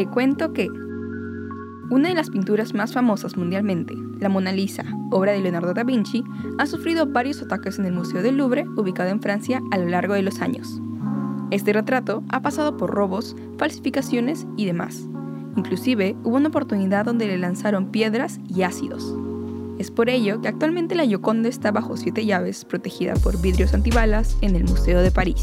Te cuento que una de las pinturas más famosas mundialmente, la Mona Lisa, obra de Leonardo da Vinci, ha sufrido varios ataques en el Museo del Louvre, ubicado en Francia, a lo largo de los años. Este retrato ha pasado por robos, falsificaciones y demás. Inclusive hubo una oportunidad donde le lanzaron piedras y ácidos. Es por ello que actualmente la Gioconda está bajo siete llaves, protegida por vidrios antibalas en el Museo de París.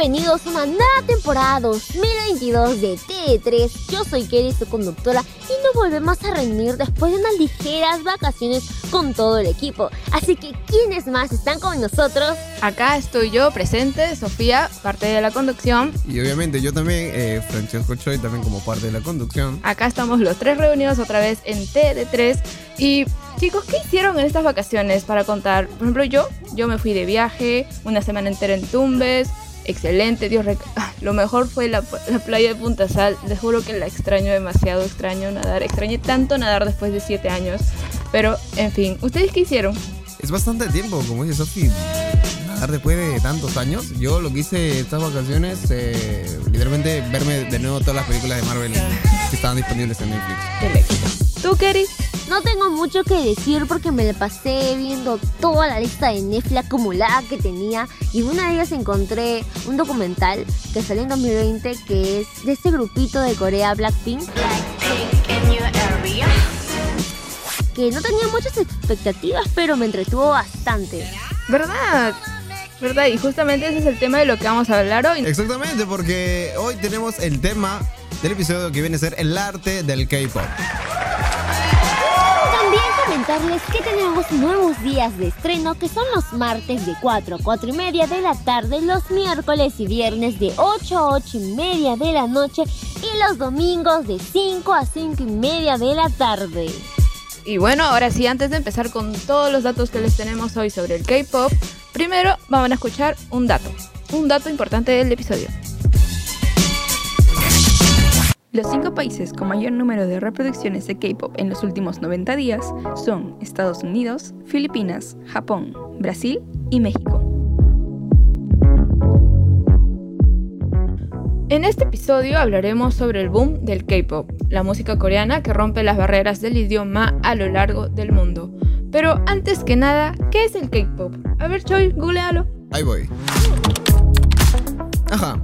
Bienvenidos a una nueva temporada 2022 de T3. Yo soy Kelly, su conductora, y nos volvemos a reunir después de unas ligeras vacaciones con todo el equipo. Así que, ¿quiénes más están con nosotros? Acá estoy yo presente, Sofía, parte de la conducción. Y obviamente yo también, eh, Francesco Choi, también como parte de la conducción. Acá estamos los tres reunidos otra vez en T3 y Chicos, ¿qué hicieron en estas vacaciones para contar? Por ejemplo, yo, yo me fui de viaje, una semana entera en Tumbes, excelente, Dios, lo mejor fue la, playa de Punta Sal, les juro que la extraño demasiado, extraño nadar, extrañé tanto nadar después de siete años, pero en fin, ¿ustedes qué hicieron? Es bastante tiempo, como dice Sofi, nadar después de tantos años, yo lo que hice estas vacaciones, eh, literalmente verme de nuevo todas las películas de Marvel que estaban disponibles en Netflix. ¿Tú, Kerry? No tengo mucho que decir porque me la pasé viendo toda la lista de Netflix acumulada que tenía y en una de ellas encontré un documental que salió en 2020 que es de este grupito de Corea Blackpink. Que no tenía muchas expectativas pero me entretuvo bastante. ¿Verdad? ¿Verdad? Y justamente ese es el tema de lo que vamos a hablar hoy. Exactamente, porque hoy tenemos el tema del episodio que viene a ser el arte del K-pop comentarles que tenemos nuevos días de estreno que son los martes de 4 a 4 y media de la tarde, los miércoles y viernes de 8 a 8 y media de la noche y los domingos de 5 a 5 y media de la tarde. Y bueno, ahora sí, antes de empezar con todos los datos que les tenemos hoy sobre el K-Pop, primero vamos a escuchar un dato, un dato importante del episodio. Los cinco países con mayor número de reproducciones de K-pop en los últimos 90 días son Estados Unidos, Filipinas, Japón, Brasil y México. En este episodio hablaremos sobre el boom del K-pop, la música coreana que rompe las barreras del idioma a lo largo del mundo. Pero antes que nada, ¿qué es el K-pop? A ver, Choi, googlealo. Ahí voy. Ajá.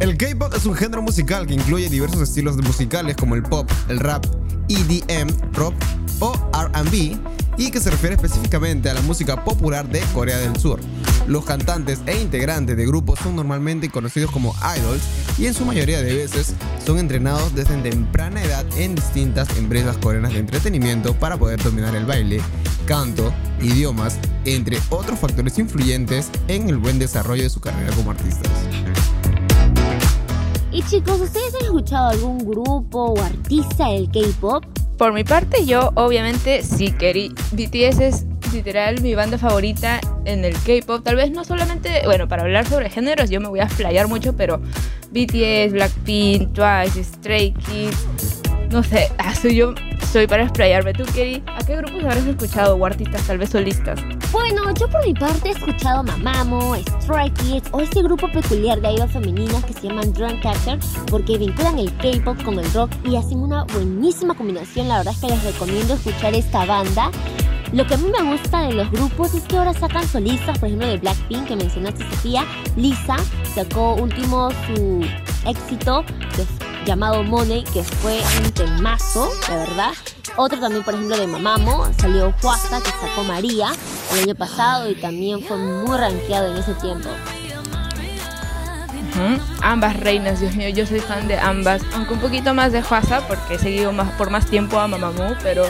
El K-pop es un género musical que incluye diversos estilos musicales como el pop, el rap, EDM, rock o RB y que se refiere específicamente a la música popular de Corea del Sur. Los cantantes e integrantes de grupos son normalmente conocidos como idols y en su mayoría de veces son entrenados desde temprana edad en distintas empresas coreanas de entretenimiento para poder dominar el baile, canto, idiomas, entre otros factores influyentes en el buen desarrollo de su carrera como artistas. Y chicos, ¿ustedes han escuchado algún grupo o artista del K-pop? Por mi parte, yo obviamente sí quería. BTS es literal mi banda favorita en el K-pop. Tal vez no solamente, bueno, para hablar sobre géneros yo me voy a flayar mucho, pero BTS, Blackpink, Twice, Stray Kids, no sé, soy yo soy para explayarme. ¿Tú, Kerry? ¿A qué grupos habrás escuchado o artistas tal vez solistas? Bueno, yo por mi parte he escuchado Mamamo, Stray Kids o este grupo peculiar de idols femeninas que se llaman Catcher porque vinculan el K-pop con el rock y hacen una buenísima combinación. La verdad es que les recomiendo escuchar esta banda. Lo que a mí me gusta de los grupos es que ahora sacan solistas, por ejemplo de Blackpink que mencionaste Sofía, Lisa sacó último su éxito llamado Money, que fue un temazo, de verdad. Otro también, por ejemplo, de Mamamo, salió Juasta, que sacó María el año pasado y también fue muy rankeado en ese tiempo. Ujú. Ambas reinas, Dios mío, yo soy fan de ambas, aunque un poquito más de Hwasa porque he seguido más, por más tiempo a Mamamoo, pero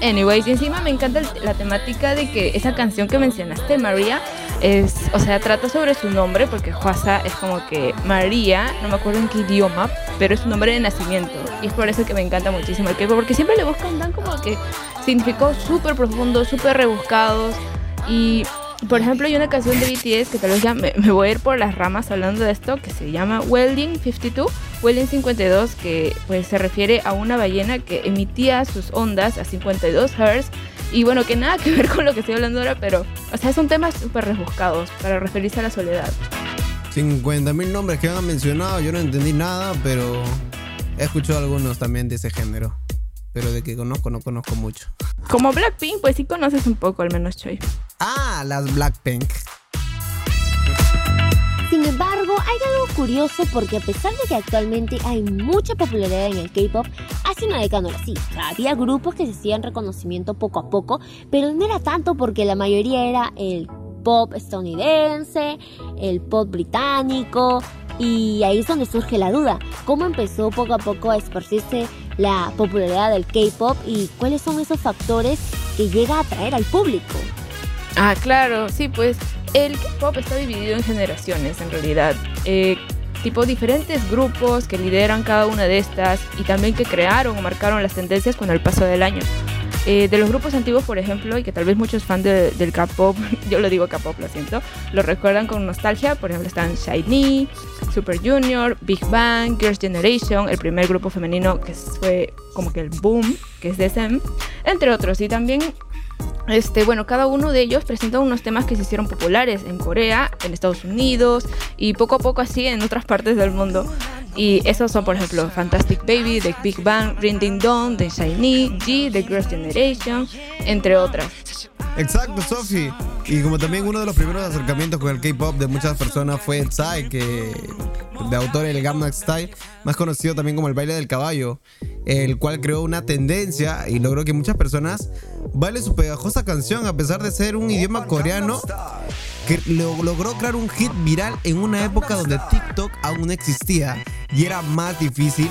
anyways, y encima me encanta la temática de que esa canción que mencionaste, María, es, o sea, trata sobre su nombre porque Hwasa es como que María, no me acuerdo en qué idioma, pero es su nombre de nacimiento y es por eso que me encanta muchísimo el K-pop porque siempre le buscan dan como que significados súper profundos, súper rebuscados y por ejemplo, hay una canción de BTS que tal vez ya me, me voy a ir por las ramas hablando de esto, que se llama Welding 52, Welding 52, que pues se refiere a una ballena que emitía sus ondas a 52 Hz. Y bueno, que nada que ver con lo que estoy hablando ahora, pero, o sea, son temas súper rebuscados para referirse a la soledad. 50 mil nombres que han mencionado, yo no entendí nada, pero he escuchado algunos también de ese género. Pero de que conozco, no conozco mucho. Como Blackpink, pues sí conoces un poco, al menos Choi. Ah, las Blackpink. Sin embargo, hay algo curioso porque a pesar de que actualmente hay mucha popularidad en el K-pop, hace una década no era así. O sea, había grupos que se hacían reconocimiento poco a poco, pero no era tanto porque la mayoría era el pop estadounidense, el pop británico, y ahí es donde surge la duda, cómo empezó poco a poco a esparcirse la popularidad del K-pop y cuáles son esos factores que llega a atraer al público. Ah, claro, sí, pues el K-pop está dividido en generaciones en realidad. Eh, tipo diferentes grupos que lideran cada una de estas y también que crearon o marcaron las tendencias con el paso del año. Eh, de los grupos antiguos, por ejemplo, y que tal vez muchos fans de- del K-pop, yo lo digo K-pop, lo siento, lo recuerdan con nostalgia. Por ejemplo, están SHINee, Super Junior, Big Bang, Girls' Generation, el primer grupo femenino que fue como que el boom, que es DSM, entre otros. Y también este, bueno, cada uno de ellos presenta unos temas que se hicieron populares en Corea, en Estados Unidos y poco a poco así en otras partes del mundo. Y esos son, por ejemplo, Fantastic Baby, The Big Bang, Ring Ding Dong, The Shiny, G, The Girls' Generation, entre otras. Exacto, Sophie. Y como también uno de los primeros acercamientos con el K-pop de muchas personas fue Psy, que de autor el Gangnam Style, más conocido también como el baile del caballo, el cual creó una tendencia y logró que muchas personas bailen su pegajosa canción a pesar de ser un idioma coreano que lo- logró crear un hit viral en una época donde TikTok aún no existía y era más difícil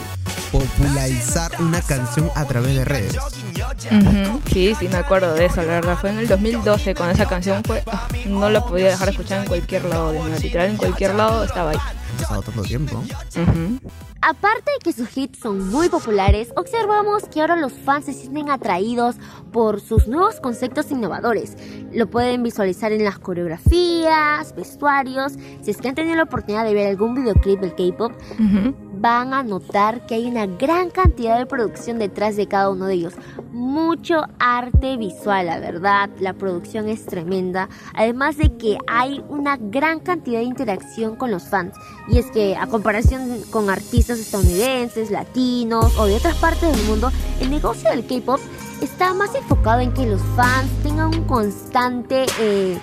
popularizar una canción a través de redes. Ujú, Sí, sí, me acuerdo de eso, la verdad. Fue en el 2012 cuando esa canción fue. ah, no la podía dejar de escuchar en cualquier lado, de verdad, literal, en cualquier lado estaba ahí. Ha pasado tanto tiempo. Ujú. Aparte de que sus hits son muy populares, observamos que ahora los fans se sienten atraídos por sus nuevos conceptos innovadores. Lo pueden visualizar en las coreografías, vestuarios. Si es que han tenido la oportunidad de ver algún videoclip del K-pop, Ujú. Van a notar que hay una gran cantidad de producción detrás de cada uno de ellos. Mucho arte visual, la verdad. La producción es tremenda. Además de que hay una gran cantidad de interacción con los fans. Y es que a comparación con artistas estadounidenses, latinos o de otras partes del mundo, el negocio del K-Pop está más enfocado en que los fans tengan un constante... eh,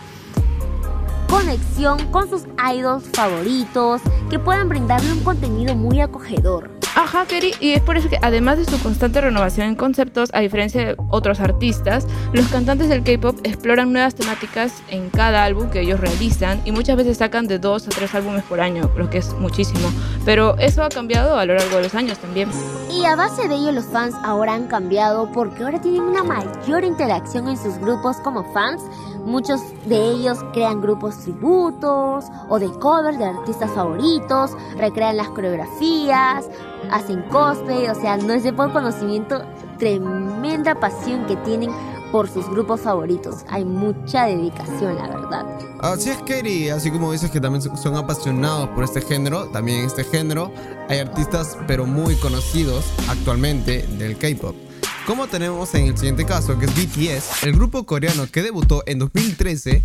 conexión con sus idols favoritos, que puedan brindarle un contenido muy acogedor. Ajá, Keri, y es por eso que además de su constante renovación en conceptos, a diferencia de otros artistas, los cantantes del K-pop exploran nuevas temáticas en cada álbum que ellos realizan y muchas veces sacan de dos a tres álbumes por año, lo que es muchísimo. Pero eso ha cambiado a lo largo de los años también. Y a base de ello los fans ahora han cambiado porque ahora tienen una mayor interacción en sus grupos como fans. Muchos de ellos crean grupos tributos o de covers de artistas favoritos, recrean las coreografías, hacen cosplay, o sea, no es de por conocimiento, tremenda pasión que tienen por sus grupos favoritos. Hay mucha dedicación, la verdad. Así es, Kerry. Así como dices que también son apasionados por este género, también en este género hay artistas, pero muy conocidos actualmente del K-pop. Como tenemos en el siguiente caso, que es BTS, el grupo coreano que debutó en 2013,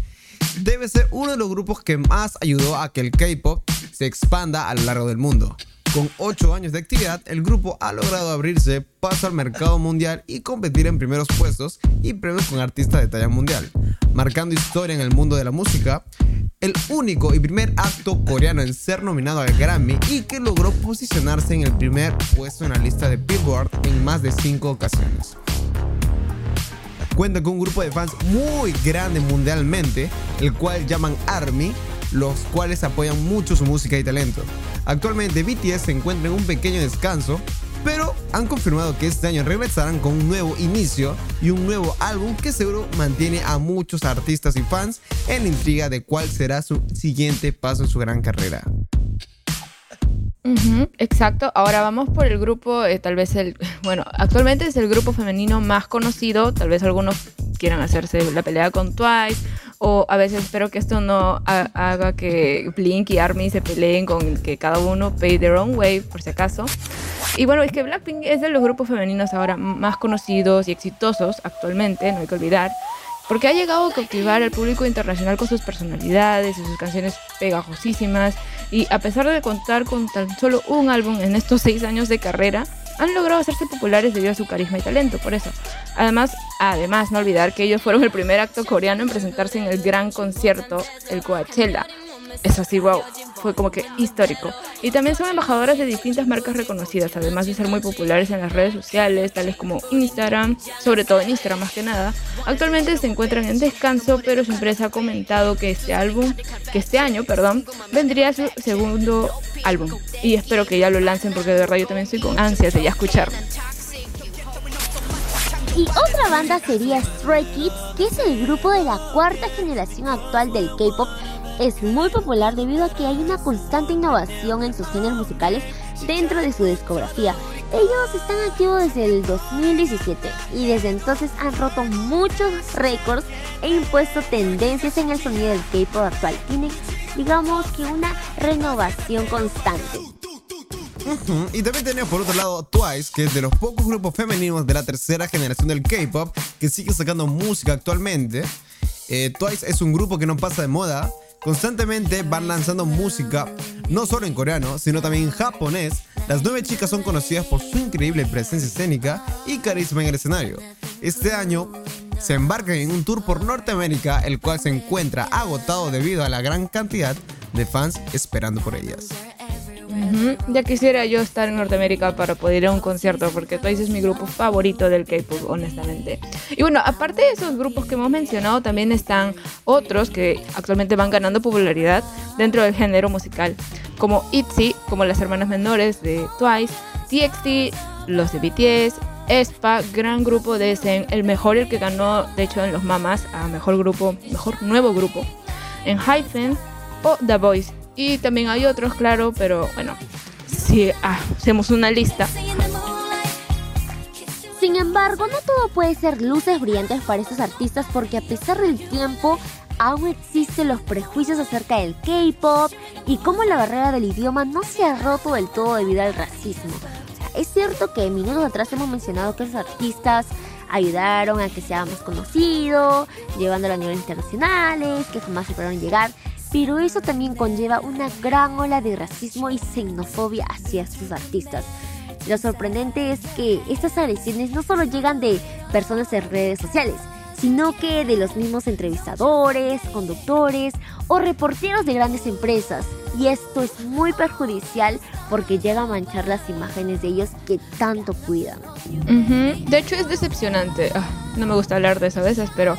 debe ser uno de los grupos que más ayudó a que el K-pop se expanda a lo largo del mundo. Con 8 años de actividad, el grupo ha logrado abrirse paso al mercado mundial y competir en primeros puestos y premios con artistas de talla mundial, marcando historia en el mundo de la música, el único y primer acto coreano en ser nominado al Grammy y que logró posicionarse en el primer puesto en la lista de Billboard en más de 5 ocasiones. Cuenta con un grupo de fans muy grande mundialmente, el cual llaman ARMY, los cuales apoyan mucho su música y talento. Actualmente BTS se encuentra en un pequeño descanso, pero han confirmado que este año regresarán con un nuevo inicio y un nuevo álbum que seguro mantiene a muchos artistas y fans en la intriga de cuál será su siguiente paso en su gran carrera. exacto. Ahora vamos por el grupo, eh, tal vez el, bueno, actualmente es el grupo femenino más conocido, tal vez algunos quieran hacerse la pelea con Twice o a veces espero que esto no haga que Blink y ARMY se peleen con que cada uno pay their own way, por si acaso. Y bueno, es que Blackpink es de los grupos femeninos ahora más conocidos y exitosos actualmente, no hay que olvidar, porque ha llegado a cautivar al público internacional con sus personalidades y sus canciones pegajosísimas, y a pesar de contar con tan solo un álbum en estos seis años de carrera, han logrado hacerse populares debido a su carisma y talento, por eso. Además, además, no olvidar que ellos fueron el primer acto coreano en presentarse en el gran concierto, el Coachella, es así, wow, fue como que histórico. Y también son embajadoras de distintas marcas reconocidas, además de ser muy populares en las redes sociales, tales como Instagram, sobre todo en Instagram más que nada. Actualmente se encuentran en descanso, pero su empresa ha comentado que este álbum, que este año, perdón, vendría su segundo álbum. Y espero que ya lo lancen porque de verdad yo también estoy con ansias de ya escucharlo. Y otra banda sería Stray Kids, que es el grupo de la cuarta generación actual del K-pop es muy popular debido a que hay una constante innovación en sus géneros musicales dentro de su discografía. Ellos están activos desde el 2017 y desde entonces han roto muchos récords e impuesto tendencias en el sonido del K-pop actual. Tienen, digamos que, una renovación constante. Y también tenemos por otro lado Twice, que es de los pocos grupos femeninos de la tercera generación del K-pop que sigue sacando música actualmente. Eh, Twice es un grupo que no pasa de moda Constantemente van lanzando música, no solo en coreano, sino también en japonés. Las nueve chicas son conocidas por su increíble presencia escénica y carisma en el escenario. Este año se embarcan en un tour por Norteamérica, el cual se encuentra agotado debido a la gran cantidad de fans esperando por ellas. Ya quisiera yo estar en Norteamérica para poder ir a un concierto, porque Twice es mi grupo favorito del K-pop, honestamente. Y bueno, aparte de esos grupos que hemos mencionado, también están otros que actualmente van ganando popularidad dentro del género musical, como ITZY, como las hermanas menores de Twice, TXT, los de BTS, ESPA, gran grupo de Zen, el mejor el que ganó, de hecho, en los Mamas a mejor grupo, mejor nuevo grupo, en Hyphen o The Voice y también hay otros, claro, pero bueno, si hacemos una lista. Sin embargo, no todo puede ser luces brillantes para estos artistas porque a pesar del tiempo, aún existen los prejuicios acerca del K-pop y cómo la barrera del idioma no se ha roto del todo debido al racismo. es cierto que minutos atrás hemos mencionado que esos artistas ayudaron a que sea más conocido, llevándolo a niveles internacionales, que jamás pudieron llegar pero eso también conlleva una gran ola de racismo y xenofobia hacia sus artistas. Lo sorprendente es que estas agresiones no solo llegan de personas en redes sociales, sino que de los mismos entrevistadores, conductores o reporteros de grandes empresas. Y esto es muy perjudicial porque llega a manchar las imágenes de ellos que tanto cuidan. De hecho es decepcionante. Ah, no me gusta hablar de eso a veces, pero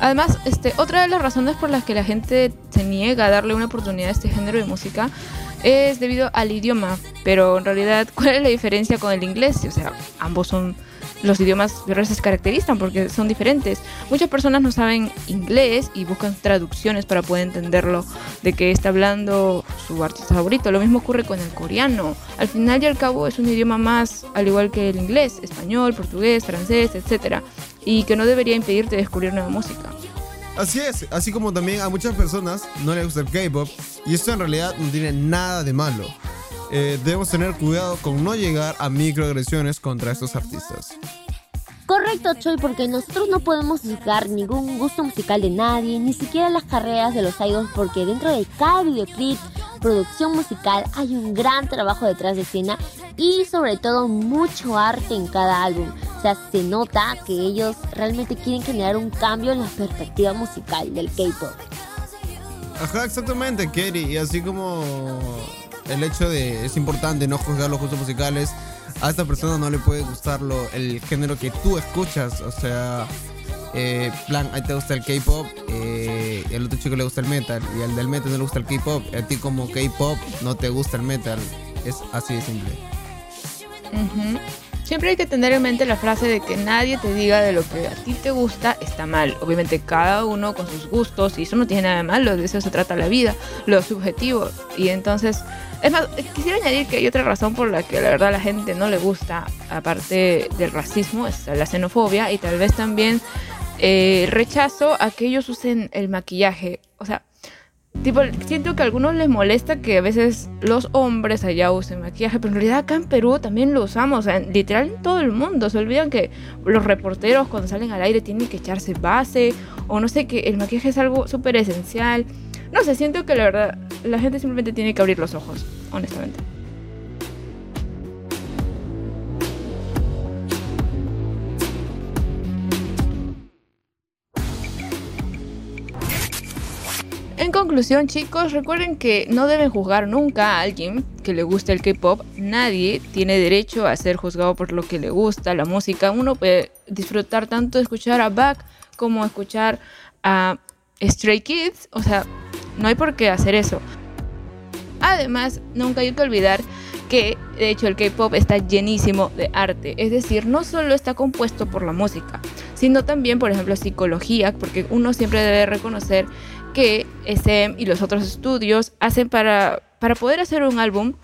Además, este, otra de las razones por las que la gente se niega a darle una oportunidad a este género de música es debido al idioma. Pero en realidad, ¿cuál es la diferencia con el inglés? O sea, ambos son los idiomas se caracterizan porque son diferentes. Muchas personas no saben inglés y buscan traducciones para poder entenderlo de qué está hablando su artista favorito. Lo mismo ocurre con el coreano. Al final y al cabo es un idioma más, al igual que el inglés, español, portugués, francés, etc. Y que no debería impedirte descubrir nueva música. Así es, así como también a muchas personas no les gusta el K-pop y esto en realidad no tiene nada de malo. Eh, debemos tener cuidado con no llegar a microagresiones contra estos artistas. Correcto, Choi, porque nosotros no podemos juzgar ningún gusto musical de nadie, ni siquiera las carreras de los idols, porque dentro de cada videoclip, producción musical, hay un gran trabajo detrás de escena y sobre todo mucho arte en cada álbum. O sea, se nota que ellos realmente quieren generar un cambio en la perspectiva musical del K-pop. Ajá, exactamente, Kerry. Y así como el hecho de es importante no juzgar los gustos musicales, a esta persona no le puede gustar el género que tú escuchas. O sea, eh, plan, ahí te gusta el K-pop eh, el otro chico le gusta el metal y al del metal no le gusta el K-pop, a ti como K-pop no te gusta el metal. Es así de simple. Siempre hay que tener en mente la frase de que nadie te diga de lo que a ti te gusta está mal. Obviamente cada uno con sus gustos y eso no tiene nada de malo, de eso se trata la vida, lo subjetivo. Y entonces, es más, eh, quisiera añadir que hay otra razón por la que la verdad a la gente no le gusta, aparte del racismo, es la xenofobia y tal vez también eh, rechazo a que ellos usen el maquillaje. O sea, Tipo, siento que a algunos les molesta que a veces los hombres allá usen maquillaje, pero en realidad acá en Perú también lo usamos, o sea, literal en todo el mundo. Se olvidan que los reporteros cuando salen al aire tienen que echarse base, o no sé, que el maquillaje es algo súper esencial. No sé, siento que la verdad la gente simplemente tiene que abrir los ojos, honestamente. Conclusión, chicos, recuerden que no deben juzgar nunca a alguien que le guste el K-pop. Nadie tiene derecho a ser juzgado por lo que le gusta, la música. Uno puede disfrutar tanto de escuchar a Back como escuchar a Stray Kids. O sea, no hay por qué hacer eso. Además, nunca hay que olvidar que de hecho el K-pop está llenísimo de arte, es decir, no solo está compuesto por la música, sino también, por ejemplo, psicología, porque uno siempre debe reconocer que SM y los otros estudios hacen para, para poder hacer un álbum,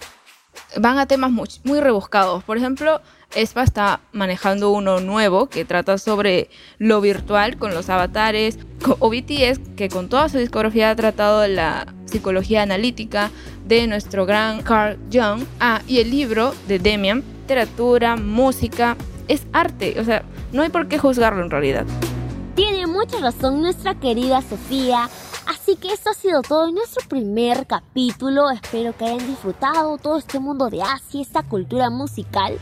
van a temas muy, rebuscados. Por ejemplo, Espa está manejando uno nuevo que trata sobre lo virtual con los avatares, o BTS, que con toda su discografía ha tratado la psicología analítica de nuestro gran Carl Jung. Ah, y el libro de Demian, literatura, música, es arte, o sea, no hay por qué juzgarlo en realidad. Tiene mucha razón nuestra querida Sofía. Así que esto ha sido todo en nuestro primer capítulo. Espero que hayan disfrutado todo este mundo de Asia, esta cultura musical.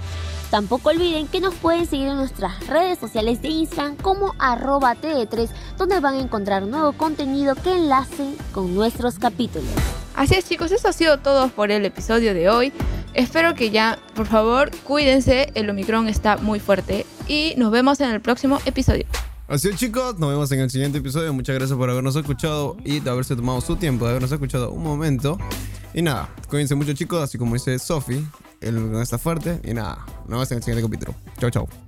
Tampoco olviden que nos pueden seguir en nuestras redes sociales de Instagram como arroba TD3, donde van a encontrar nuevo contenido que enlace con nuestros capítulos. Así es chicos, eso ha sido todo por el episodio de hoy. Espero que ya, por favor, cuídense, el Omicron está muy fuerte y nos vemos en el próximo episodio. Así es chicos, nos vemos en el siguiente episodio. Muchas gracias por habernos escuchado y de haberse tomado su tiempo, de habernos escuchado un momento. Y nada, cuídense mucho chicos, así como dice Sofi, el no está fuerte. Y nada, nos vemos en el siguiente capítulo. Chau, chau.